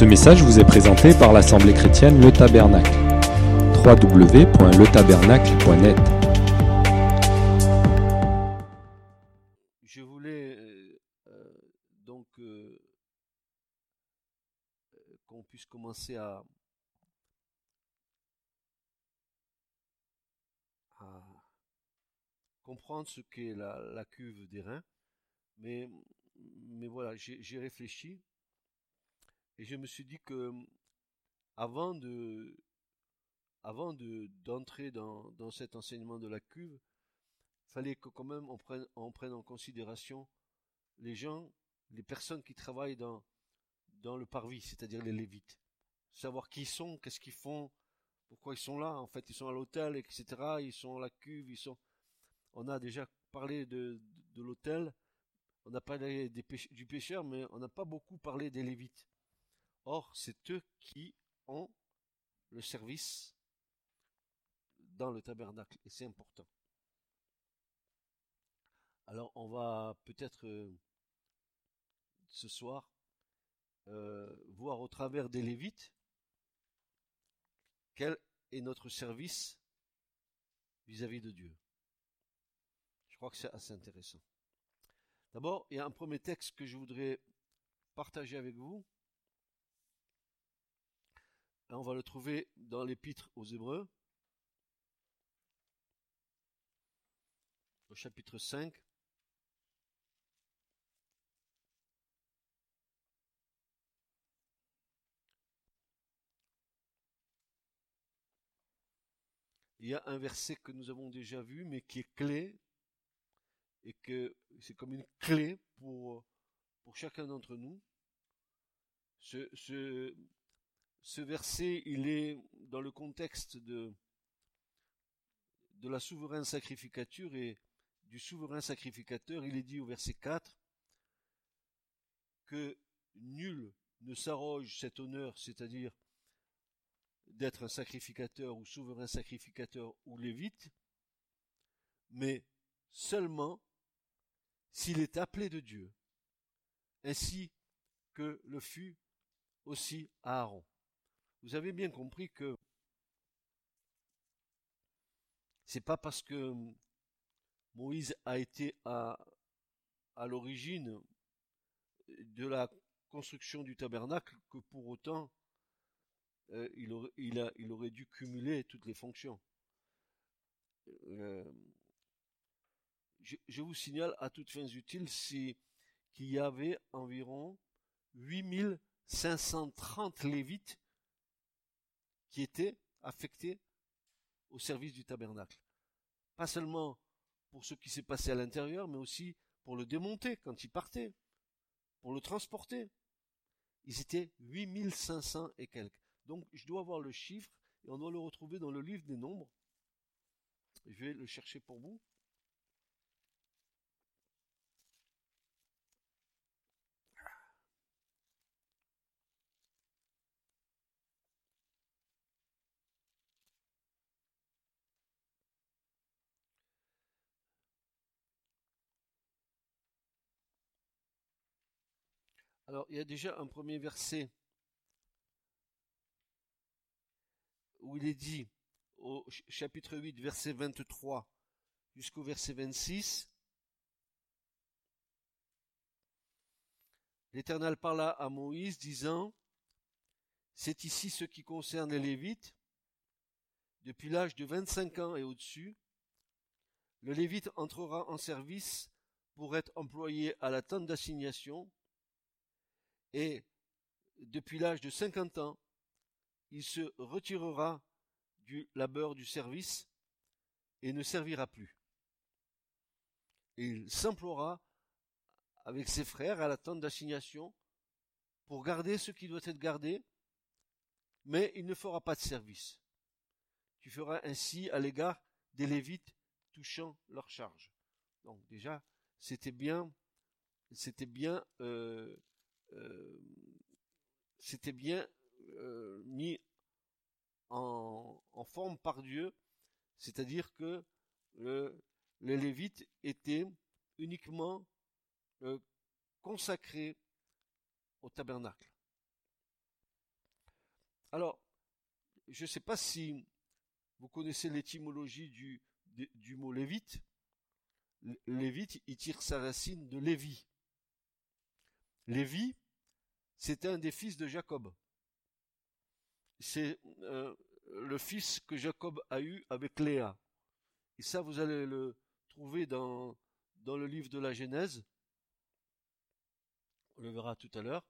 Ce message vous est présenté par l'Assemblée chrétienne Le Tabernacle. www.letabernacle.net Je voulais euh, euh, donc euh, qu'on puisse commencer à, comprendre ce qu'est la, cuve des reins. Mais, voilà, j'ai réfléchi et je me suis dit que avant de avant de d'entrer dans, dans cet enseignement de la cuve, fallait que quand même on prenne, on prenne en considération les gens, les personnes qui travaillent dans, dans le parvis, c'est-à-dire les lévites. Savoir qui ils sont, qu'est-ce qu'ils font, pourquoi ils sont là, en fait ils sont à l'hôtel, etc. Ils sont à la cuve, ils sont. On a déjà parlé de, de l'hôtel, on a parlé du pécheur, mais on n'a pas beaucoup parlé des lévites. Or, c'est eux qui ont le service dans le tabernacle, et c'est important. Alors, on va peut-être euh, ce soir euh, voir au travers des Lévites quel est notre service vis-à-vis de Dieu. Je crois que c'est assez intéressant. D'abord, il y a un premier texte que je voudrais partager avec vous. Et on va le trouver dans l'épître aux Hébreux, au chapitre 5. Il y a un verset que nous avons déjà vu, mais qui est clé, et que c'est comme une clé pour, pour chacun d'entre nous. Ce verset, il est dans le contexte de, la souveraine sacrificature et du souverain sacrificateur. Il est dit au verset 4 que nul ne s'arroge cet honneur, c'est-à-dire d'être un sacrificateur ou souverain sacrificateur ou lévite, mais seulement s'il est appelé de Dieu, ainsi que le fut aussi Aaron. Vous avez bien compris que c'est pas parce que Moïse a été à, à l'origine de la construction du tabernacle que pour autant euh, il, aurait, il, a, il aurait dû cumuler toutes les fonctions. Euh, je, vous signale à toutes fins utiles qu'il y avait environ 8530 lévites qui étaient affectés au service du tabernacle. Pas seulement pour ce qui s'est passé à l'intérieur, mais aussi pour le démonter quand il partait, pour le transporter. Ils étaient 8500 et quelques. Donc je dois avoir le chiffre et on doit le retrouver dans le livre des nombres. Je vais le chercher pour vous. Alors il y a déjà un premier verset où il est dit au ch- chapitre 8, verset 23 jusqu'au verset 26, l'Éternel parla à Moïse disant, C'est ici ce qui concerne les Lévites, depuis l'âge de 25 ans et au-dessus, le Lévite entrera en service pour être employé à la tente d'assignation, et depuis l'âge de 50 ans, il se retirera du labeur du service et ne servira plus. Et il s'emploiera avec ses frères à la tente d'assignation pour garder ce qui doit être gardé, mais il ne fera pas de service. Tu feras ainsi à l'égard des Lévites touchant leur charge. Donc déjà, c'était bien, c'était bien, euh, c'était bien euh, mis en, forme par Dieu, c'est-à-dire que le, les Lévites étaient uniquement euh, consacrés au tabernacle. Alors, je ne sais pas si vous connaissez l'étymologie du, du mot lévite. Lévite, il tire sa racine de Lévi. Lévi, c'était un des fils de Jacob. C'est euh, le fils que Jacob a eu avec Léa. Et ça, vous allez le trouver dans, le livre de la Genèse. On le verra tout à l'heure.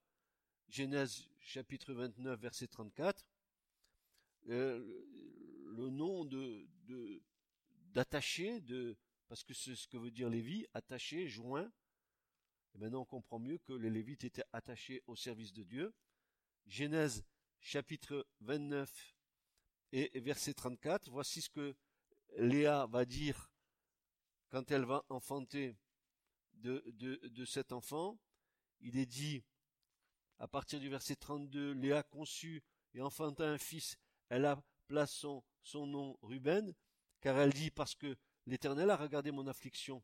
Genèse chapitre 29, verset 34. Euh, le nom de, d'attaché, de, parce que c'est ce que veut dire Lévi, attaché, joint. Et maintenant on comprend mieux que les Lévites étaient attachés au service de Dieu. Genèse chapitre 29 et verset 34, voici ce que Léa va dire quand elle va enfanter de, cet enfant. Il est dit, à partir du verset 32, Léa conçut et enfanta un fils. Elle a place son, son nom Ruben, car elle dit, parce que l'Éternel a regardé mon affliction,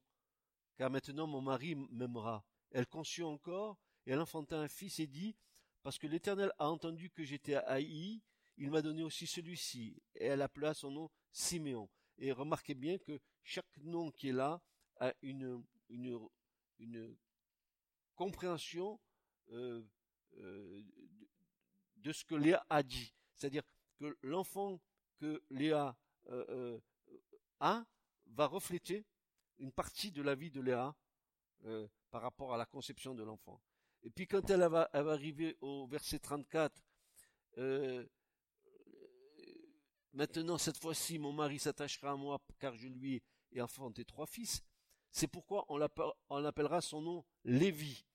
car maintenant mon mari m'aimera. Elle conçut encore, et elle enfanta un fils et dit, parce que l'Éternel a entendu que j'étais haï, il m'a donné aussi celui-ci. Et elle appela son nom Siméon. Et remarquez bien que chaque nom qui est là a une, compréhension euh, euh, de ce que Léa a dit. C'est-à-dire que l'enfant que Léa euh, a va refléter une partie de la vie de Léa par rapport à la conception de l'enfant. Et puis quand elle va, arriver au verset 34, Maintenant, cette fois-ci, mon mari s'attachera à moi car je lui ai enfanté trois fils. C'est pourquoi on l'appellera son nom Lévi.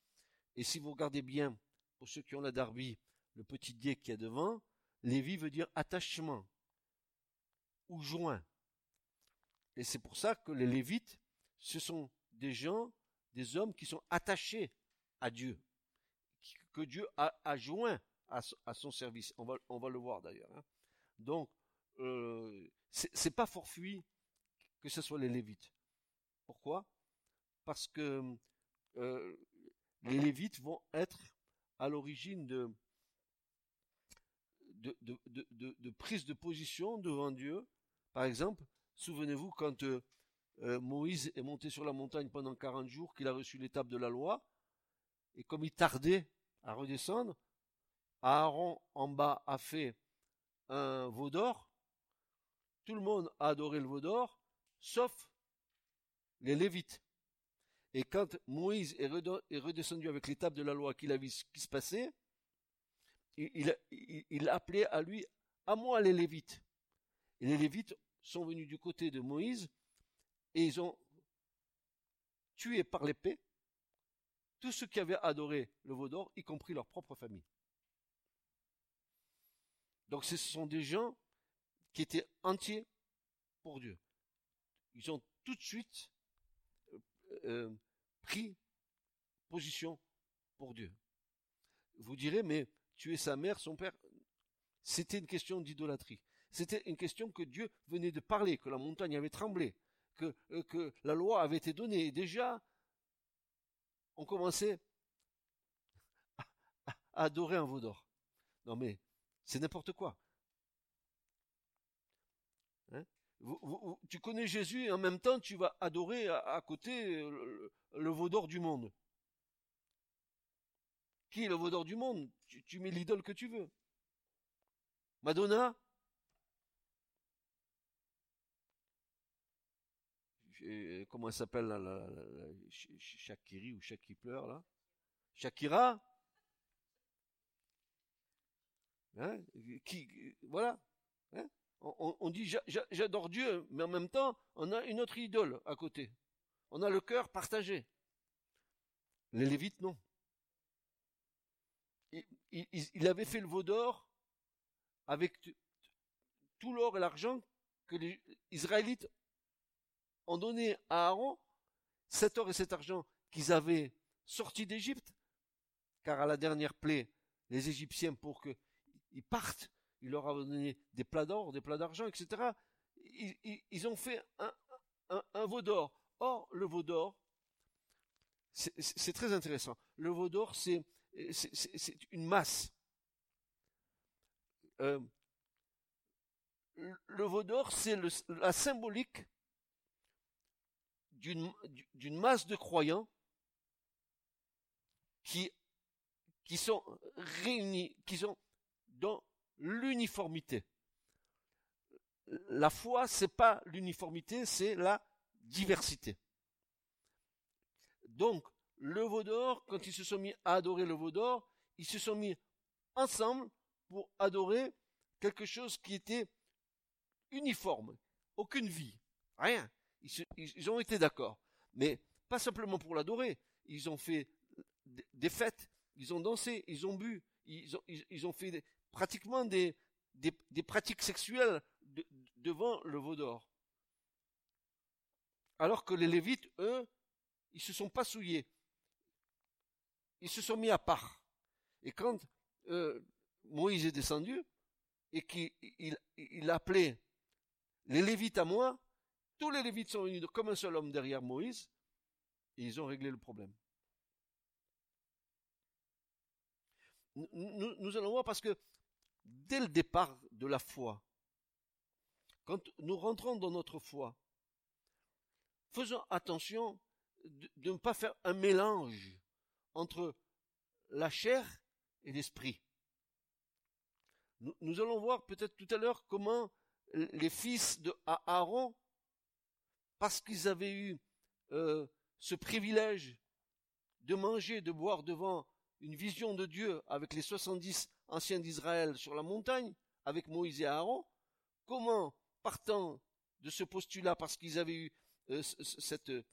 Et si vous regardez bien, pour ceux qui ont la Darby, le petit dieu qui est devant, Lévi veut dire attachement ou joint. Et c'est pour ça que les Lévites, ce sont des gens, des hommes qui sont attachés à Dieu, que Dieu a, joint à, son service. On va, le voir d'ailleurs. Hein. Donc, euh, c'est pas fortuit que ce soit les Lévites. Pourquoi? Parce que euh, les Lévites vont être à l'origine de de, de, prise de position devant Dieu. Par exemple, souvenez-vous quand euh, Moïse est monté sur la montagne pendant 40 jours, qu'il a reçu l'étape de la loi, et comme il tardait à redescendre, Aaron en bas a fait un veau d'or, tout le monde a adoré le veau d'or, sauf les Lévites. Et quand Moïse est redescendu avec l'étape de la loi, qu'il a vu ce qui se passait, il, il, appelait à lui, à moi les Lévites. Et les Lévites sont venus du côté de Moïse et ils ont tué par l'épée tous ceux qui avaient adoré le veau d'or, y compris leur propre famille. Donc ce sont des gens qui étaient entiers pour Dieu. Ils ont tout de suite euh, euh, pris position pour Dieu. Vous direz, mais tuer sa mère, son père, c'était une question d'idolâtrie. C'était une question que Dieu venait de parler, que la montagne avait tremblé, que, euh, que la loi avait été donnée. Déjà, on commençait à, adorer un veau d'or. Non mais, c'est n'importe quoi. Hein? Tu connais Jésus et en même temps tu vas adorer à, côté le, le veau d'or du monde. Qui est le veau d'or du monde? Tu, mets l'idole que tu veux. Madonna? Comment elle s'appelle là, la, Shakiri ou Shaki pleure là? Shakira? Hein? Qui, Voilà. Hein? On, dit j'adore Dieu, mais en même temps, on a une autre idole à côté. On a le cœur partagé. Les Lévites, non. Il, avait fait le veau d'or avec tout l'or et l'argent que les Israélites ont donné à Aaron, cet or et cet argent qu'ils avaient sorti d'Égypte, car à la dernière plaie, les Égyptiens, pour qu'ils partent il leur a donné des plats d'or, des plats d'argent, etc. Ils, ont fait un, veau d'or. Or, le veau d'or, c'est très intéressant. Le veau d'or, c'est une masse. euh, le veau d'or, c'est la symbolique d'une masse de croyants qui, sont réunis, qui sont dans l'uniformité. La foi, c'est pas l'uniformité, c'est la diversité. Donc, le veau d'or, quand ils se sont mis à adorer le veau d'or, ils se sont mis ensemble pour adorer quelque chose qui était uniforme, aucune vie, rien. Ils, ont été d'accord, mais pas simplement pour l'adorer. Ils ont fait des fêtes, ils ont dansé, ils ont bu, ils ont, fait pratiquement des, pratiques sexuelles devant le veau d'or. Alors que les Lévites, eux, ils se sont pas souillés. Ils se sont mis à part. Et quand euh, Moïse est descendu et qu'il il, appelait les Lévites à moi, tous les Lévites sont venus comme un seul homme derrière Moïse et ils ont réglé le problème. Nous, nous allons voir parce que dès le départ de la foi, quand nous rentrons dans notre foi, faisons attention de, ne pas faire un mélange entre la chair et l'esprit. Nous, allons voir peut-être tout à l'heure comment les fils de Aaron, parce qu'ils avaient eu euh, ce privilège de manger, de boire devant une vision de Dieu avec les 70 anciens d'Israël sur la montagne, avec Moïse et Aaron, comment, partant de ce postulat, parce qu'ils avaient eu euh, cette, euh,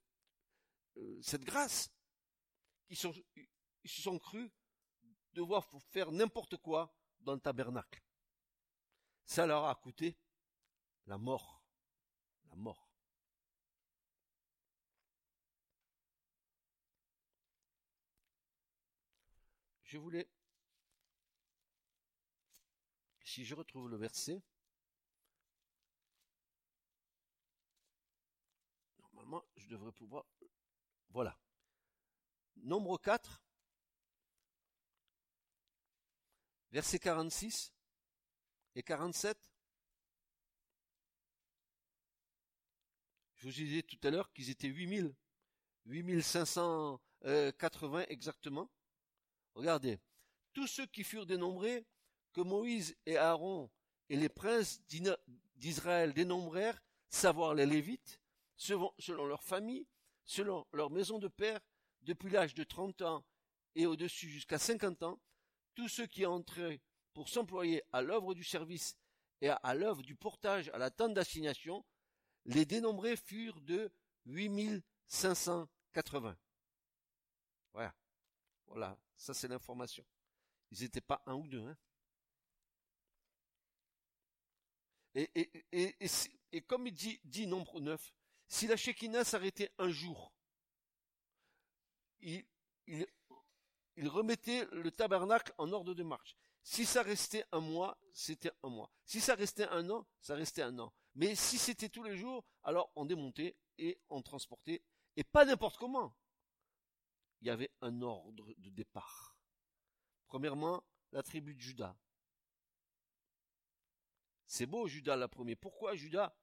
cette grâce. Ils, ils se sont crus devoir faire n'importe quoi dans le tabernacle. Ça leur a coûté la mort. La mort. Je voulais, si je retrouve le verset, normalement, je devrais pouvoir voilà. Nombre 4, versets 46 et 47. Je vous disais tout à l'heure qu'ils étaient 8000, 8580 exactement. Regardez, tous ceux qui furent dénombrés, que Moïse et Aaron et les princes d'Israël dénombrèrent, savoir les Lévites, selon leur famille, selon leur maison de père, depuis l'âge de 30 ans et au-dessus jusqu'à 50 ans, tous ceux qui entraient pour s'employer à l'œuvre du service et à, l'œuvre du portage à la tente d'assignation, les dénombrés furent de 8580. Voilà. Voilà. Ça, c'est l'information. Ils n'étaient pas un ou deux, hein. Et, et, comme il dit, dit nombre 9, si la Shekinah s'arrêtait un jour, il, remettait le tabernacle en ordre de marche. Si ça restait un mois, c'était un mois. Si ça restait un an, ça restait un an. Mais si c'était tous les jours, alors on démontait et on transportait, et pas n'importe comment. Il y avait un ordre de départ. Premièrement, la tribu de Judas. C'est beau, Judas, la première. Pourquoi Judas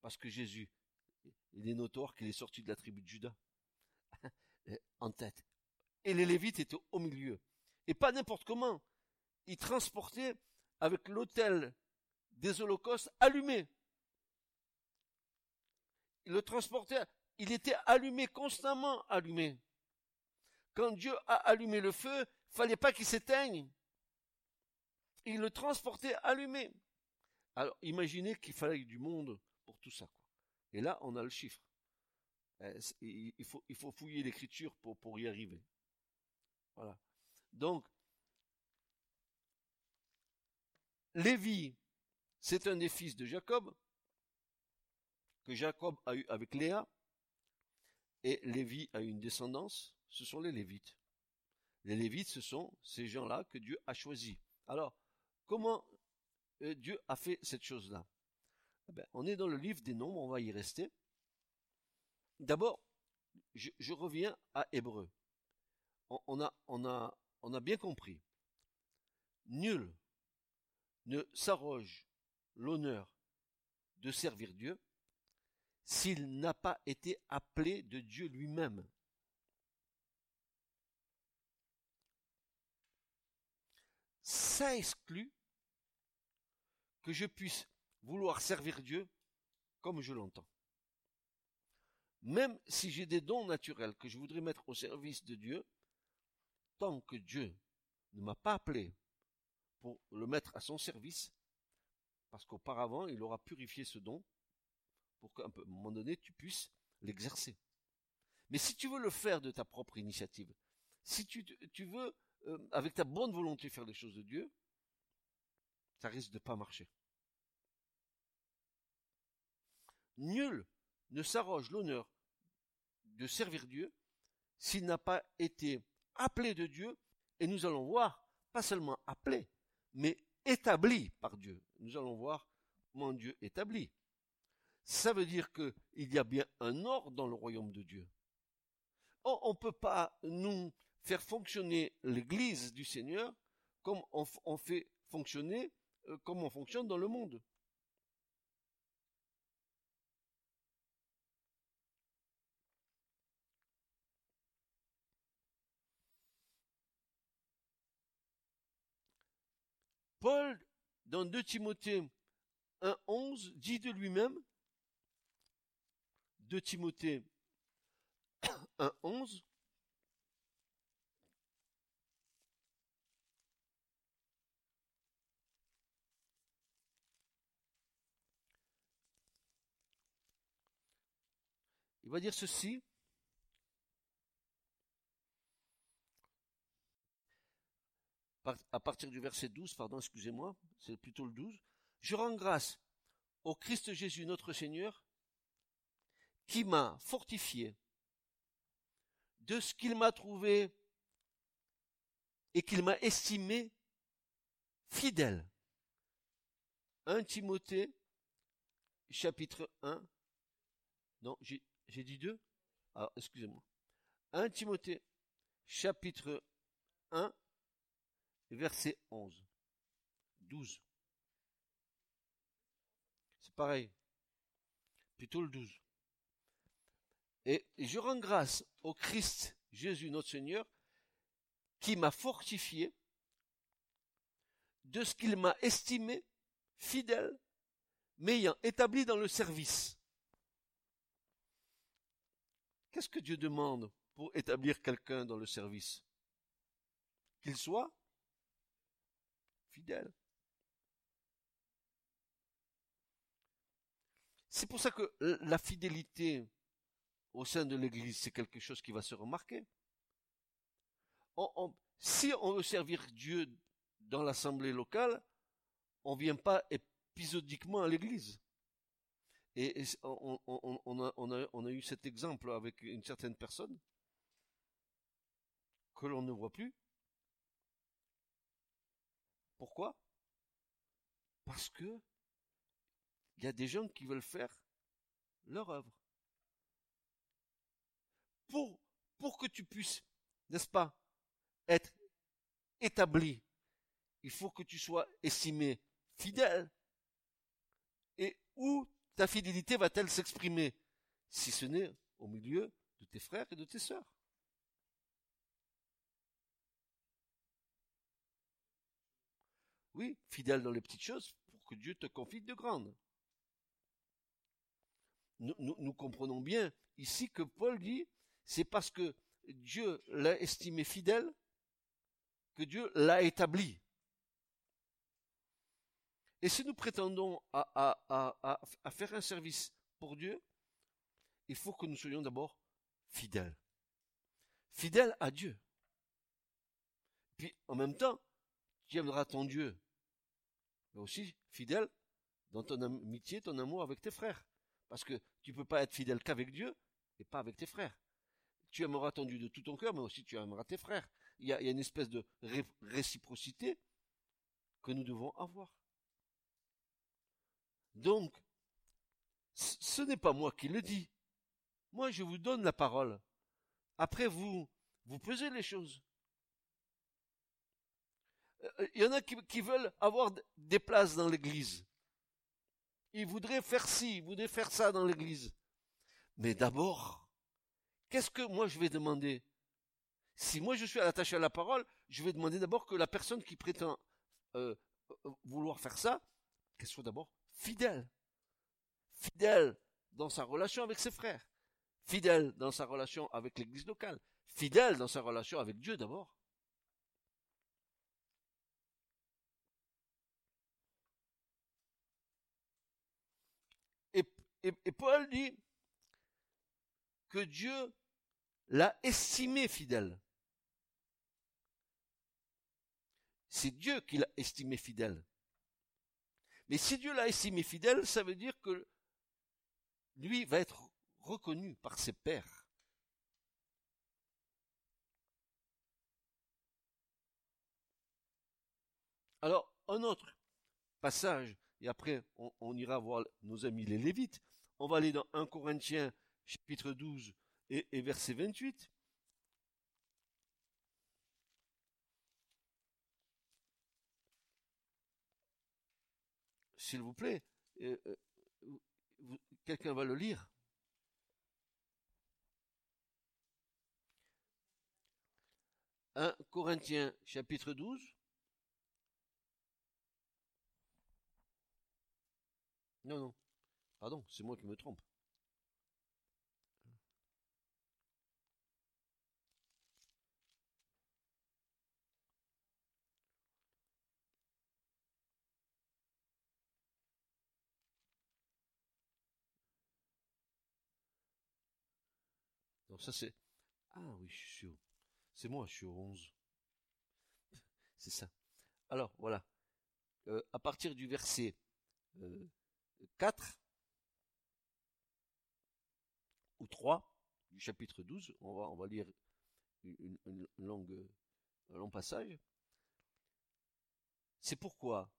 Parce que Jésus il est notoire qu'il est sorti de la tribu de Judas. en tête. Et les Lévites étaient au milieu. Et pas n'importe comment. Ils transportaient avec l'autel des holocaustes allumé. Ils le transportaient, il était allumé, constamment allumé. Quand Dieu a allumé le feu, fallait pas qu'il s'éteigne. Il le transportait allumé. Alors, imaginez qu'il fallait du monde pour tout ça. Et là, on a le chiffre. Euh, il faut, il faut fouiller l'écriture pour, pour y arriver. Voilà. Donc, Lévi, c'est un des fils de Jacob, que Jacob a eu avec Léa, et Lévi a eu une descendance, ce sont les Lévites. Les Lévites, ce sont ces gens-là que Dieu a choisis. Alors, comment euh, Dieu a fait cette chose-là? Eh ben, on est dans le livre des nombres, on va y rester. D'abord, je, reviens à Hébreu. On, a, bien compris. Nul ne s'arroge l'honneur de servir Dieu s'il n'a pas été appelé de Dieu lui-même. Ça exclut que je puisse vouloir servir Dieu comme je l'entends. Même si j'ai des dons naturels que je voudrais mettre au service de Dieu, tant que Dieu ne m'a pas appelé pour le mettre à son service, parce qu'auparavant il aura purifié ce don, pour qu'à un moment donné tu puisses l'exercer. Mais si tu veux le faire de ta propre initiative, si tu, veux euh, avec ta bonne volonté faire les choses de Dieu, ça risque de pas marcher. Nul ne s'arroge l'honneur de servir Dieu s'il n'a pas été appelé de Dieu, et nous allons voir, pas seulement appelé, mais établi par Dieu. Nous allons voir comment Dieu établit. Ça veut dire qu'il y a bien un ordre dans le royaume de Dieu. On ne peut pas nous faire fonctionner l'église du Seigneur comme on, fait fonctionner, euh, comme on fonctionne dans le monde. Paul, dans 2 Timothée 1.11, dit de lui-même, 2 Timothée 1.11, il va dire ceci, à partir du verset 12, pardon, excusez-moi, c'est plutôt le 12. Je rends grâce au Christ Jésus notre Seigneur, qui m'a fortifié de ce qu'il m'a trouvé et qu'il m'a estimé fidèle. 1 Timothée, chapitre 1. Non, j'ai dit 2 Alors, excusez-moi. 1 Timothée, chapitre 1, verset 11. 12. C'est pareil. Plutôt le 12. Et je rends grâce au Christ Jésus notre Seigneur qui m'a fortifié de ce qu'il m'a estimé fidèle, m'ayant établi dans le service. Qu'est-ce que Dieu demande pour établir quelqu'un dans le service? Qu'il soit fidèle. C'est pour ça que la fidélité au sein de l'Église, c'est quelque chose qui va se remarquer. si on veut servir Dieu dans l'assemblée locale, on ne vient pas épisodiquement à l'Église. Et, on, a, on, a, eu cet exemple avec une certaine personne que l'on ne voit plus, pourquoi? Parce que il y a des gens qui veulent faire leur œuvre. Pour, pour que tu puisses, n'est-ce pas, être établi, il faut que tu sois estimé fidèle. Et où ta fidélité va-t-elle s'exprimer Si ce n'est au milieu de tes frères et de tes sœurs? Oui, fidèle dans les petites choses pour que Dieu te confie de grandes. Nous, comprenons bien ici que Paul dit, c'est parce que Dieu l'a estimé fidèle que Dieu l'a établi. Et si nous prétendons à, faire un service pour Dieu, il faut que nous soyons d'abord fidèles. Fidèles à Dieu. Puis en même temps, tu aimeras ton Dieu mais aussi fidèle dans ton amitié, ton amour avec tes frères. Parce que tu ne peux pas être fidèle qu'avec Dieu et pas avec tes frères. Tu aimeras ton Dieu de tout ton cœur, mais aussi tu aimeras tes frères. Il y a, une espèce de réciprocité que nous devons avoir. Donc, ce n'est pas moi qui le dis. Moi, je vous donne la parole. Après, vous, vous pesez les choses. Euh, il y en a qui, veulent avoir des places dans l'église. Ils voudraient faire ci, ils voudraient faire ça dans l'église. Mais d'abord, qu'est-ce que moi je vais demander? Si moi je suis attaché à la parole, je vais demander d'abord que la personne qui prétend euh, vouloir faire ça, qu'elle soit d'abord fidèle. Fidèle dans sa relation avec ses frères. Fidèle dans sa relation avec l'église locale. Fidèle dans sa relation avec Dieu d'abord. Et, Paul dit que Dieu l'a estimé fidèle. C'est Dieu qui l'a estimé fidèle. Mais si Dieu l'a estimé fidèle, ça veut dire que lui va être reconnu par ses pères. Alors, un autre passage, et après on, ira voir nos amis les Lévites, on va aller dans 1 Corinthiens chapitre 12 et, et verset 28. S'il vous plaît, euh, euh, quelqu'un va le lire. 1 Corinthiens chapitre 12. Non, non. Pardon, c'est moi qui me trompe. Ça c'est... Ah oui, je suis sûr. C'est moi, je suis au 11. C'est ça. Alors, voilà. Euh, à partir du verset 4 euh, ou 3 du chapitre 12, on va, lire un long passage. C'est pourquoi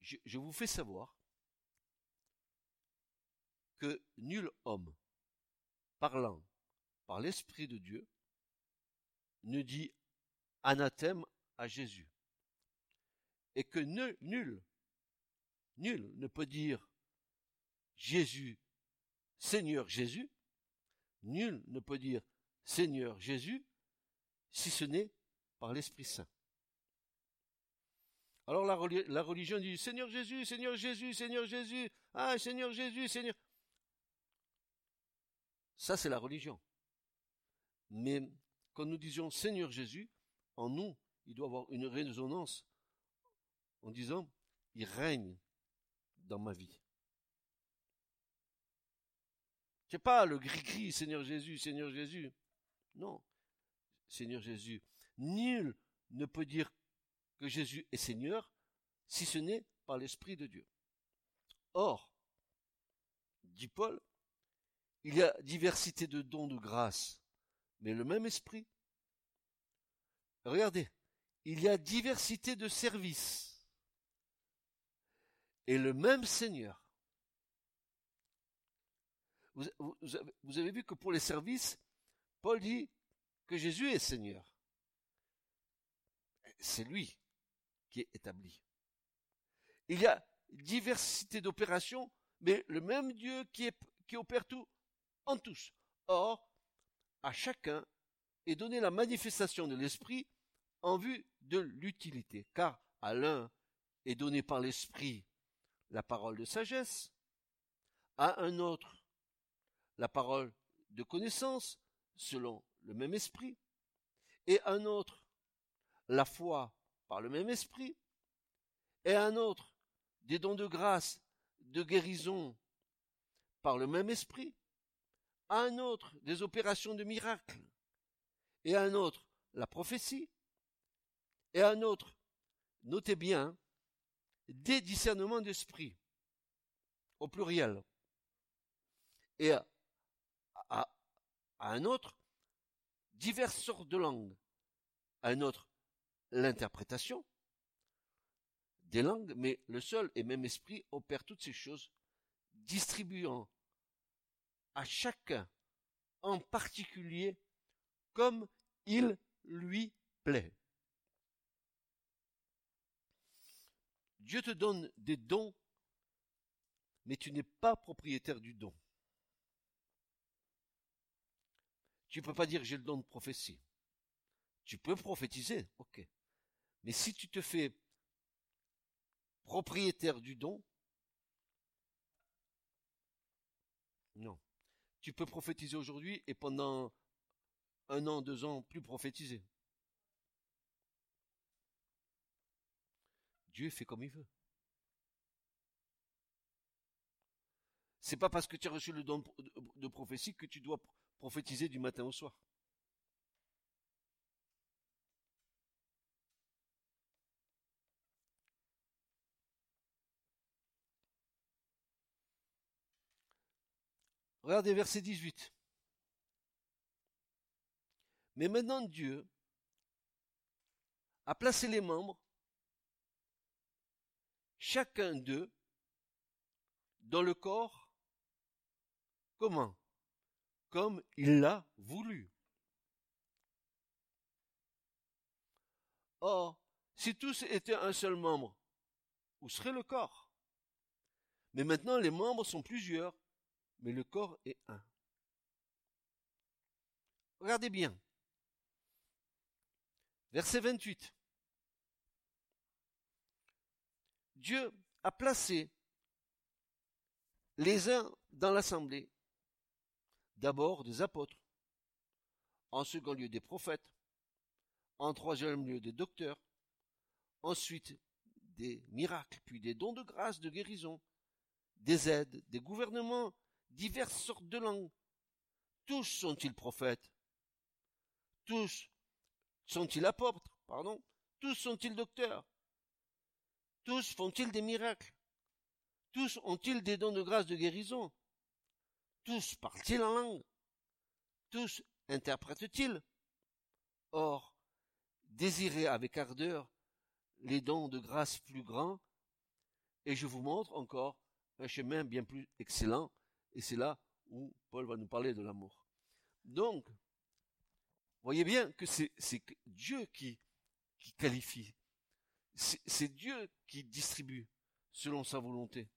je vous fais savoir que nul homme parlant l'Esprit de Dieu ne dit anathème à Jésus. Et que nul, nul, ne peut dire Jésus, Seigneur Jésus, nul ne peut dire Seigneur Jésus, si ce n'est par l'Esprit Saint. Alors la, la, religion dit Seigneur Jésus, Seigneur Jésus, Seigneur Jésus, ah Seigneur Jésus, Seigneur. Ça c'est la religion. Mais quand nous disions Seigneur Jésus, en nous, il doit avoir une résonance en disant, il règne dans ma vie. C'est pas le gris-gris, Seigneur Jésus, Seigneur Jésus. Non. Seigneur Jésus. Nul ne peut dire que Jésus est Seigneur si ce n'est par l'Esprit de Dieu. Or, dit Paul, il y a diversité de dons de grâce, mais le même esprit. Regardez, il y a diversité de services et le même Seigneur. Vous, avez, vu que pour les services, Paul dit que Jésus est Seigneur. C'est lui qui est établi. Il y a diversité d'opérations, mais le même Dieu qui, qui opère tout en tous. Or, à chacun est donnée la manifestation de l'esprit en vue de l'utilité, car à l'un est donné par l'esprit la parole de sagesse, à un autre la parole de connaissance selon le même esprit, et un autre la foi par le même esprit, et un autre des dons de grâce, de guérison par le même esprit, un autre des opérations de miracles, et un autre la prophétie, et un autre, notez bien, des discernements d'esprit, au pluriel, et à, un autre, diverses sortes de langues, un autre, l'interprétation des langues, mais le seul et même esprit opère toutes ces choses, distribuant à chacun en particulier comme il lui plaît. Dieu te donne des dons, mais tu n'es pas propriétaire du don. Tu ne peux pas dire j'ai le don de prophétie. Tu peux prophétiser, ok. Mais si tu te fais propriétaire du don, non. Tu peux prophétiser aujourd'hui et pendant un an, deux ans, plus prophétiser. Dieu fait comme il veut. C'est pas parce que tu as reçu le don de prophétie que tu dois prophétiser du matin au soir. Regardez verset 18. Mais maintenant Dieu a placé les membres, chacun d'eux, dans le corps, comment? Comme il l'a voulu. Or, si tous étaient un seul membre, où serait le corps? Mais maintenant les membres sont plusieurs, mais le corps est un. Regardez bien. Verset 28. Dieu a placé les uns dans l'assemblée, d'abord des apôtres, en second lieu des prophètes, en troisième lieu des docteurs, ensuite des miracles, puis des dons de grâce, de guérison, des aides, des gouvernements, diverses sortes de langues. Tous sont-ils prophètes? Tous sont-ils apôtres? Pardon? Tous sont-ils docteurs? Tous font-ils des miracles? Tous ont-ils des dons de grâce de guérison? Tous parlent-ils en langue? Tous interprètent-ils? Or, désirez avec ardeur les dons de grâce plus grands, et je vous montre encore un chemin bien plus excellent et c'est là où Paul va nous parler de l'amour. Donc, voyez bien que c'est Dieu qui, qualifie. C'est Dieu qui distribue selon sa volonté.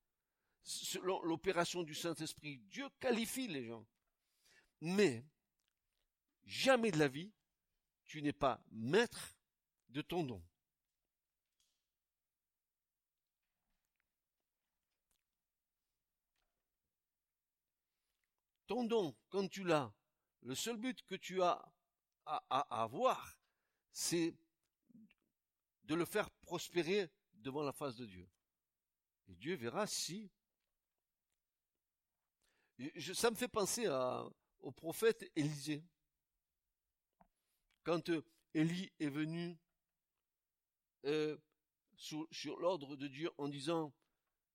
Selon l'opération du Saint-Esprit, Dieu qualifie les gens. Mais, jamais de la vie, tu n'es pas maître de ton don. Ton don, quand tu l'as, le seul but que tu as à, avoir, c'est de le faire prospérer devant la face de Dieu. Et Dieu verra si. ça me fait penser au prophète Élisée. Quand euh, Élie est venu euh, sur, l'ordre de Dieu en disant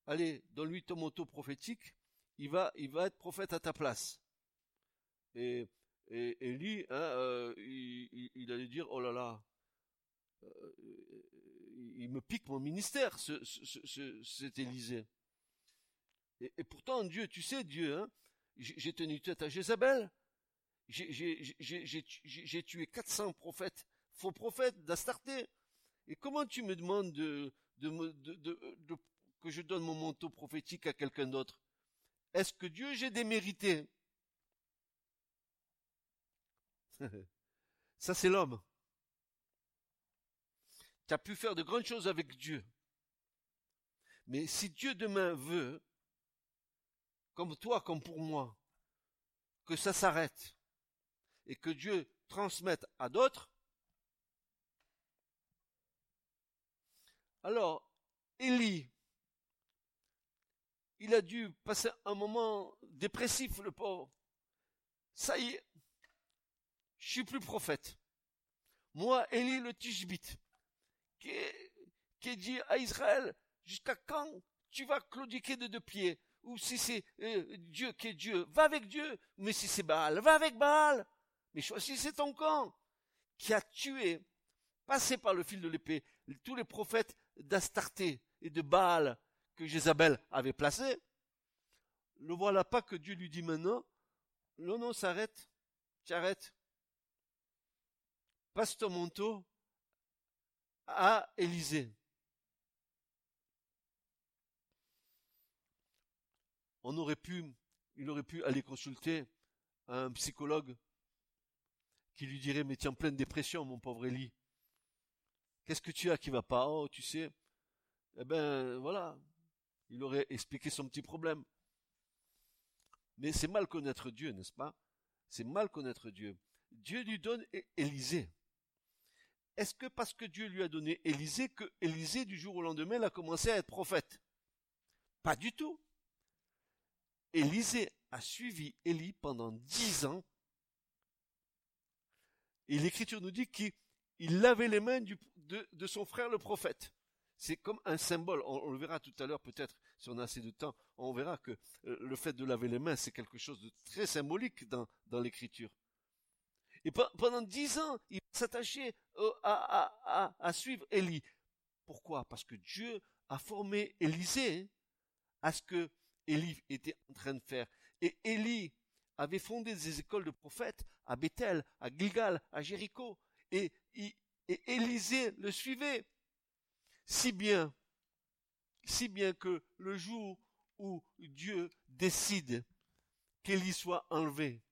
Allez, donne-lui ton moto prophétique, il va, être prophète à ta place. Et, lui, hein, euh, il, allait dire, oh là là, euh, il me pique mon ministère, ce, cet Élysée. Et, pourtant, Dieu, tu sais, Dieu, hein, j'ai tenu tête à Jézabel, j'ai tué 400 prophètes, faux prophètes d'Astarté. Et comment tu me demandes de, de, que je donne mon manteau prophétique à quelqu'un d'autre? Est-ce que Dieu j'ai démérité? Ça c'est l'homme. Tu as pu faire de grandes choses avec Dieu. Mais si Dieu demain veut, comme toi, comme pour moi, que ça s'arrête et que Dieu transmette à d'autres, alors Élie il a dû passer un moment dépressif, le pauvre. Ça y est, je suis plus prophète. Moi, Élie le Tishbite, qui, dit à Israël, jusqu'à quand tu vas claudiquer de deux pieds? Ou si c'est euh, Dieu qui est Dieu, va avec Dieu. Mais si c'est Baal, va avec Baal. Mais choisissez ton camp, qui a tué, passé par le fil de l'épée, tous les prophètes d'Astarté et de Baal, que Jézabel avait placé, le voilà pas que Dieu lui dit maintenant, non, non, s'arrête, t'arrête. Passe ton manteau à Élisée. On aurait pu, il aurait pu aller consulter un psychologue qui lui dirait, mais tiens, pleine dépression, mon pauvre Élie. Qu'est-ce que tu as qui va pas? Oh, tu sais. Eh ben, voilà il aurait expliqué son petit problème. Mais c'est mal connaître Dieu, n'est-ce pas? C'est mal connaître Dieu. Dieu lui donne Élisée. Est-ce que parce que Dieu lui a donné Élisée, que Élisée, du jour au lendemain, a commencé à être prophète? Pas du tout. Élisée a suivi Élie pendant dix ans. Et l'Écriture nous dit qu'il lavait les mains de son frère le prophète c'est comme un symbole. On, le verra tout à l'heure peut-être, si on a assez de temps, on verra que euh, le fait de laver les mains, c'est quelque chose de très symbolique dans, l'écriture. Et pendant dix ans, il s'attachait euh, à, suivre Élie. Pourquoi? Parce que Dieu a formé Élisée à ce que Élie était en train de faire. Et Élie avait fondé des écoles de prophètes à Bethel, à Gilgal, à Jéricho. Et Élisée le suivait. Si bien, si bien que le jour où Dieu décide qu'Élie soit enlevé,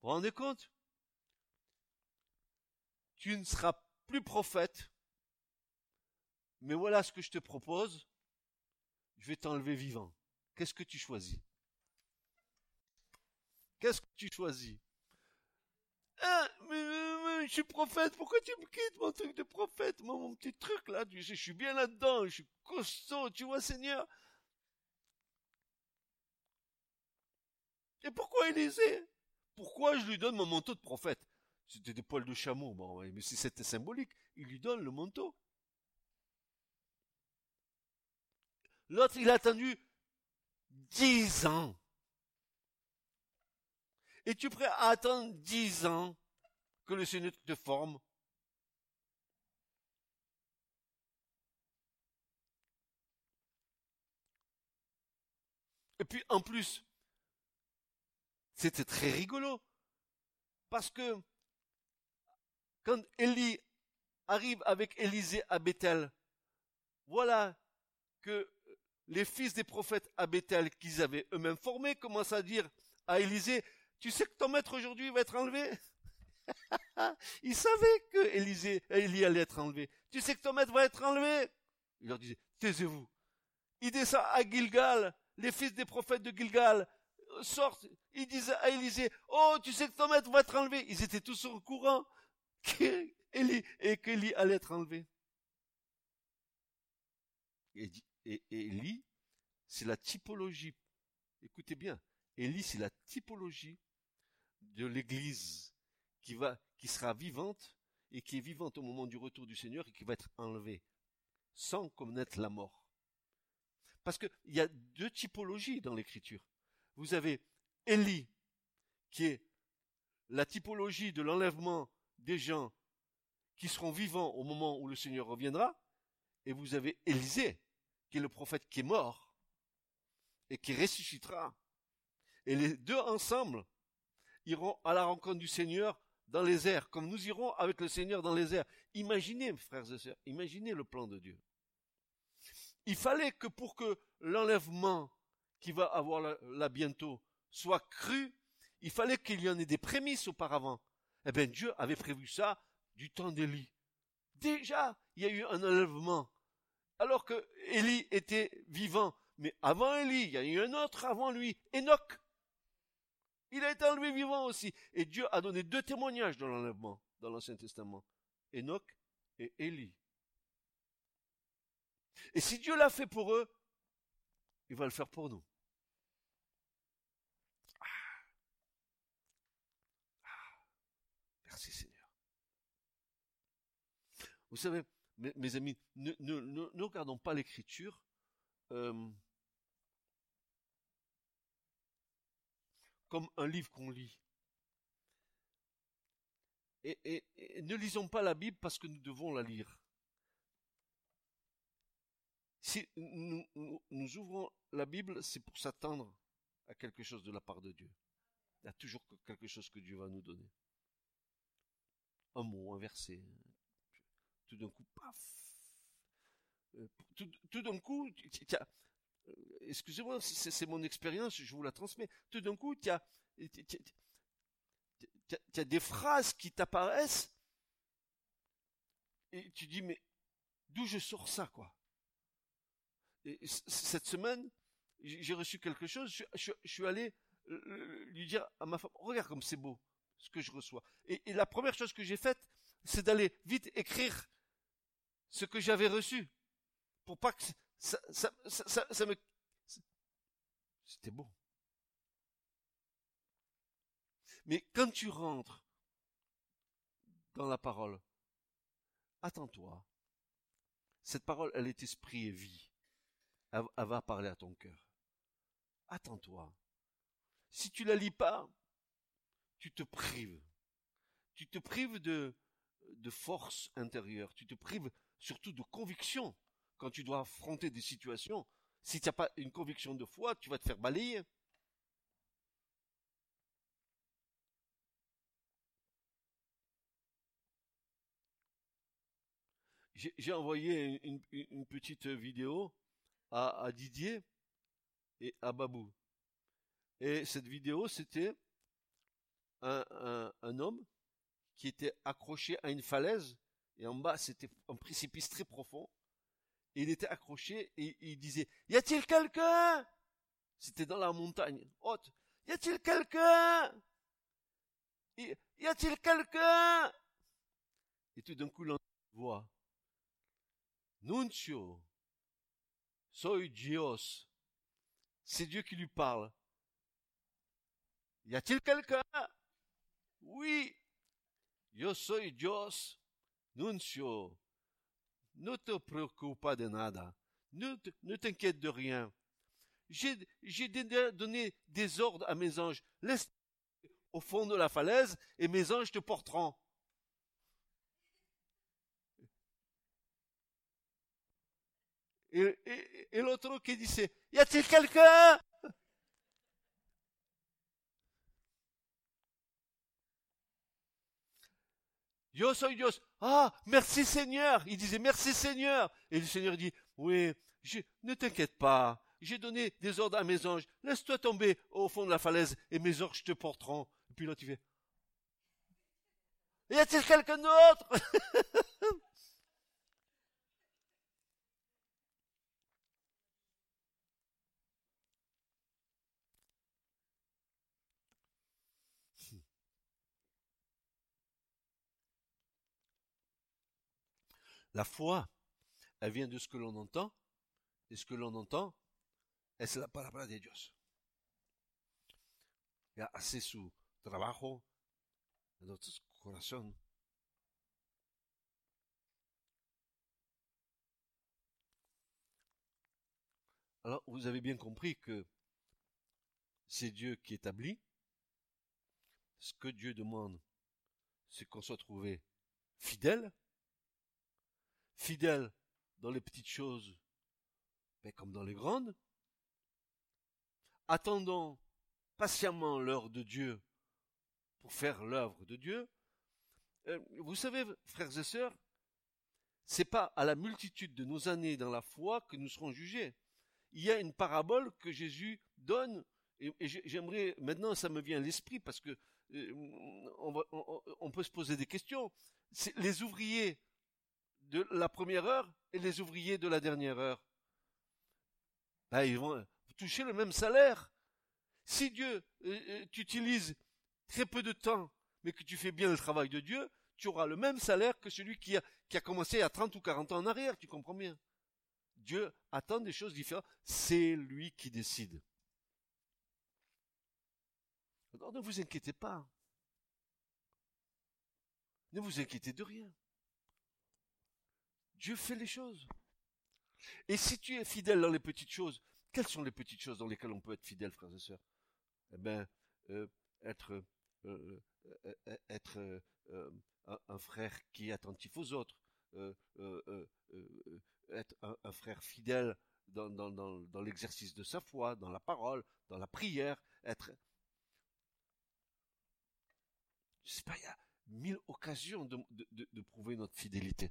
vous vous rendez compte? Tu ne seras plus prophète, mais voilà ce que je te propose, je vais t'enlever vivant. Qu'est-ce que tu choisis? Qu'est-ce que tu choisis? Ah, mais, je suis prophète, pourquoi tu me quittes mon truc de prophète, moi, mon petit truc là, tu sais, je suis bien là-dedans, je suis costaud, tu vois, Seigneur? Et pourquoi Élisée? Pourquoi je lui donne mon manteau de prophète? C'était des poils de chameau, mais si c'était symbolique, il lui donne le manteau. L'autre, il a attendu dix ans. Es-tu prêt à attendre dix ans que le Seigneur te forme? Et puis en plus, c'était très rigolo. Parce que quand Élie arrive avec Élisée à Bethel, voilà que les fils des prophètes à Bethel qu'ils avaient eux-mêmes formés commencent à dire à Élisée, tu sais que ton maître aujourd'hui va être enlevé? Il savait que Élisée, Élie allait être enlevé. Tu sais que ton maître va être enlevé? Il leur disait, taisez-vous. Il descend à Gilgal, les fils des prophètes de Gilgal euh, sortent, ils disent à Élisée, oh, tu sais que ton maître va être enlevé. Ils étaient tous au courant qu'Élie, et qu'Élie allait être enlevé. Et Élie, c'est la typologie. Écoutez bien, Élie, c'est la typologie de l'Église qui sera vivante et qui est vivante au moment du retour du Seigneur et qui va être enlevée sans connaître la mort. Parce qu'il y a deux typologies dans l'écriture. Vous avez Élie, qui est la typologie de l'enlèvement des gens qui seront vivants au moment où le Seigneur reviendra, et vous avez Élisée, qui est le prophète qui est mort et qui ressuscitera. Et les deux ensemble iront à la rencontre du Seigneur dans les airs, comme nous irons avec le Seigneur dans les airs. Imaginez, frères et sœurs, imaginez le plan de Dieu. Il fallait que pour que l'enlèvement qui va avoir là, bientôt soit cru, il fallait qu'il y en ait des prémices auparavant. Eh bien, Dieu avait prévu ça du temps d'Élie. Déjà, il y a eu un enlèvement. Alors que Élie était vivant. Mais avant Élie, il y a eu un autre avant lui, Enoch. Il a été enlevé vivant aussi. Et Dieu a donné deux témoignages dans l'enlèvement, dans l'Ancien Testament. Enoch et Élie. Et si Dieu l'a fait pour eux, il va le faire pour nous. Ah. Ah. Merci Seigneur. Vous savez, mes, amis, ne, regardons pas l'écriture euh, comme un livre qu'on lit. Et, ne lisons pas la Bible parce que nous devons la lire. Si nous, ouvrons la Bible, c'est pour s'attendre à quelque chose de la part de Dieu. Il y a toujours quelque chose que Dieu va nous donner. Un mot, un verset. Tout d'un coup, paf. Euh, tout, d'un coup, excusez-moi, c'est mon expérience, je vous la transmets. Tout d'un coup, tu as, as, des phrases qui t'apparaissent et tu dis, mais d'où je sors ça, quoi? Et Cette semaine, j'ai reçu quelque chose, je, suis allé lui dire à ma femme, regarde comme c'est beau ce que je reçois. Et, la première chose que j'ai faite, c'est d'aller vite écrire ce que j'avais reçu, pour pas que ça, ça, me... C'était beau. Mais quand tu rentres dans la parole, attends-toi. Cette parole, elle est esprit et vie. Elle, va parler à ton cœur. Attends-toi. Si tu la lis pas, tu te prives. Tu te prives de, de force intérieure. Tu te prives surtout de conviction quand tu dois affronter des situations. Si tu n'as pas une conviction de foi, tu vas te faire balayer. J'ai envoyé une, petite vidéo à, Didier et à Babou. Et cette vidéo, c'était un, homme qui était accroché à une falaise, et en bas, c'était un précipice très profond. Il était accroché, et il disait, y a-t-il quelqu'un? C'était dans la montagne haute. Y a-t-il quelqu'un? Y a-t-il quelqu'un? Et tout d'un coup, l'on voit Nuncio, soy Dios. C'est Dieu qui lui parle. Y a-t-il quelqu'un? Oui. Yo soy Dios. Nuncio. Ne te préoccupe pas de nada. Ne, t'inquiète de rien. J'ai donné des ordres à mes anges. Laisse au fond de la falaise et mes anges te porteront. Et, l'autre qui disait, y a-t-il quelqu'un? Yo. Ah, merci Seigneur. Il disait merci Seigneur. Et le Seigneur dit, oui, ne t'inquiète pas. J'ai donné des ordres à mes anges. Laisse-toi tomber au fond de la falaise et mes anges te porteront. Et puis là, tu fais, y a-t-il quelqu'un d'autre? La foi, elle vient de ce que l'on entend, et ce que l'on entend, es la palabra de Dios. Ya hace su trabajo en notre corazón. Alors, vous avez bien compris que c'est Dieu qui établit. Ce que Dieu demande, c'est qu'on soit trouvé fidèle fidèle dans les petites choses, mais comme dans les grandes. Attendons patiemment l'heure de Dieu pour faire l'œuvre de Dieu. Euh, vous savez, frères et sœurs, c'est pas à la multitude de nos années dans la foi que nous serons jugés. Il y a une parabole que Jésus donne, et, j'aimerais, maintenant ça me vient à l'esprit parce que euh, on, peut se poser des questions. Les ouvriers de la première heure et les ouvriers de la dernière heure. Ben, ils vont toucher le même salaire. Si Dieu euh, euh, t'utilise très peu de temps, mais que tu fais bien le travail de Dieu, tu auras le même salaire que celui qui a, qui a commencé à 30 ou 40 ans en arrière, tu comprends bien. Dieu attend des choses différentes. C'est lui qui décide. Alors ne vous inquiétez pas. Ne vous inquiétez de rien. Dieu fait les choses. Et si tu es fidèle dans les petites choses, quelles sont les petites choses dans lesquelles on peut être fidèle, frères et sœurs? Eh bien, euh, être, euh, euh, un, frère qui est attentif aux autres, être un, frère fidèle dans, dans, l'exercice de sa foi, dans la parole, dans la prière, être... Je sais pas, il y a mille occasions de prouver notre fidélité